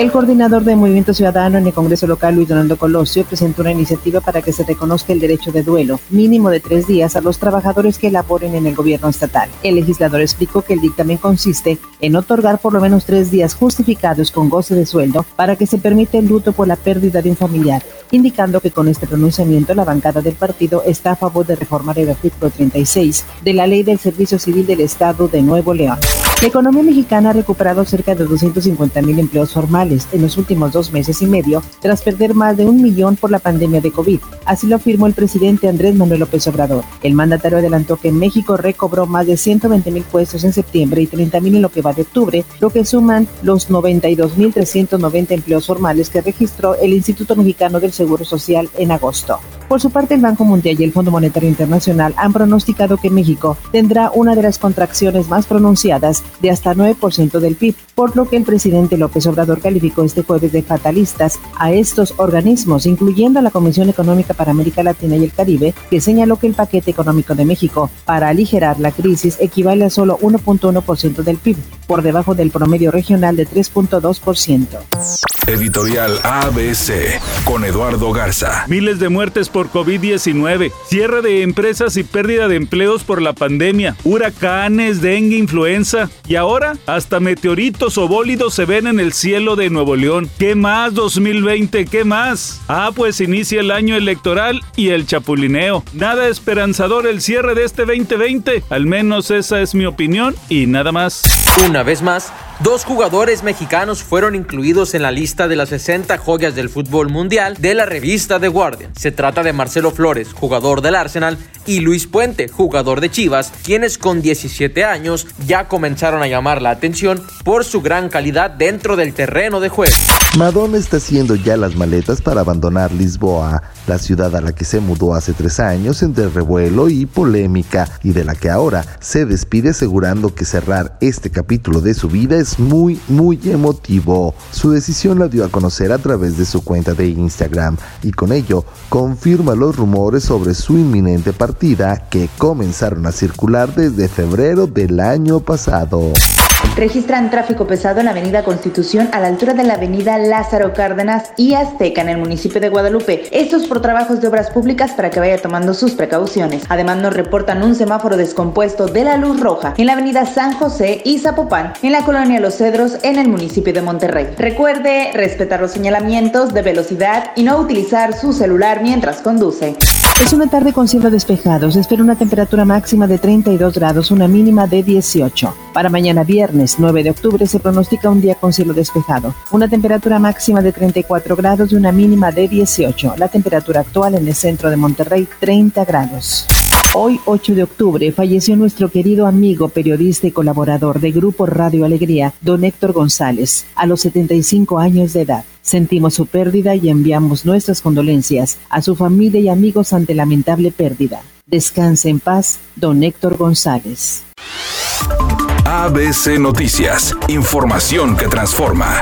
El coordinador de Movimiento Ciudadano en el Congreso local, Luis Donaldo Colosio, presentó una iniciativa para que se reconozca el derecho de duelo, mínimo de tres días, a los trabajadores que laboren en el gobierno estatal. El legislador explicó que el dictamen consiste en otorgar por lo menos tres días justificados con goce de sueldo para que se permita el luto por la pérdida de un familiar, indicando que con este pronunciamiento la bancada del partido está a favor de reformar el artículo 36 de la Ley del Servicio Civil del Estado de Nuevo León. La economía mexicana ha recuperado cerca de 250 mil empleos formales en los últimos dos meses y medio, tras perder más de un millón por la pandemia de COVID. Así lo afirmó el presidente Andrés Manuel López Obrador. El mandatario adelantó que México recobró más de 120 mil puestos en septiembre y 30 mil en lo que va de octubre, lo que suman los 92 mil 390 empleos formales que registró el Instituto Mexicano del Seguro Social en agosto. Por su parte, el Banco Mundial y el Fondo Monetario Internacional han pronosticado que México tendrá una de las contracciones más pronunciadas de hasta 9% del PIB, por lo que el presidente López Obrador calificó este jueves de fatalistas a estos organismos, incluyendo a la Comisión Económica para América Latina y el Caribe, que señaló que el paquete económico de México para aligerar la crisis equivale a solo 1.1% del PIB, por debajo del promedio regional de 3.2%. Editorial ABC con Eduardo Garza. Miles de muertes por COVID-19, cierre de empresas y pérdida de empleos por la pandemia, huracanes, dengue, influenza y ahora hasta meteoritos o bólidos se ven en el cielo de Nuevo León. ¿Qué más 2020? ¿Qué más? Ah, pues inicia el año electoral y el chapulineo. Nada esperanzador el cierre de este 2020. Al menos esa es mi opinión y nada más. Una vez más, Dos jugadores mexicanos fueron incluidos en la lista de las 60 joyas del fútbol mundial de la revista The Guardian. Se trata de Marcelo Flores, jugador del Arsenal, y Luis Puente, jugador de Chivas, quienes con 17 años ya comenzaron a llamar la atención por su gran calidad dentro del terreno de juego. Madonna está haciendo ya las maletas para abandonar Lisboa, la ciudad a la que se mudó hace tres años entre revuelo y polémica, y de la que ahora se despide asegurando que cerrar este capítulo de su vida es muy, muy emotivo. Su decisión la dio a conocer a través de su cuenta de Instagram y con ello confirma los rumores sobre su inminente partida que comenzaron a circular desde febrero del año pasado. Registran tráfico pesado en la avenida Constitución a la altura de la avenida Lázaro Cárdenas y Azteca en el municipio de Guadalupe. Estos por trabajos de obras públicas para que vaya tomando sus precauciones. Además nos reportan un semáforo descompuesto de la luz roja en la avenida San José y Zapopan en la colonia Los Cedros en el municipio de Monterrey. Recuerde respetar los señalamientos de velocidad y no utilizar su celular mientras conduce. Es una tarde con cielo despejado. Se espera una temperatura máxima de 32 grados, una mínima de 18. Para mañana viernes 9 de octubre se pronostica un día con cielo despejado. Una temperatura máxima de 34 grados y una mínima de 18. La temperatura actual en el centro de Monterrey 30 grados. Hoy, 8 de octubre, falleció nuestro querido amigo, periodista y colaborador de Grupo Radio Alegría, don Héctor González, a los 75 años de edad. Sentimos su pérdida y enviamos nuestras condolencias a su familia y amigos ante lamentable pérdida. Descanse en paz, don Héctor González. ABC Noticias, información que transforma.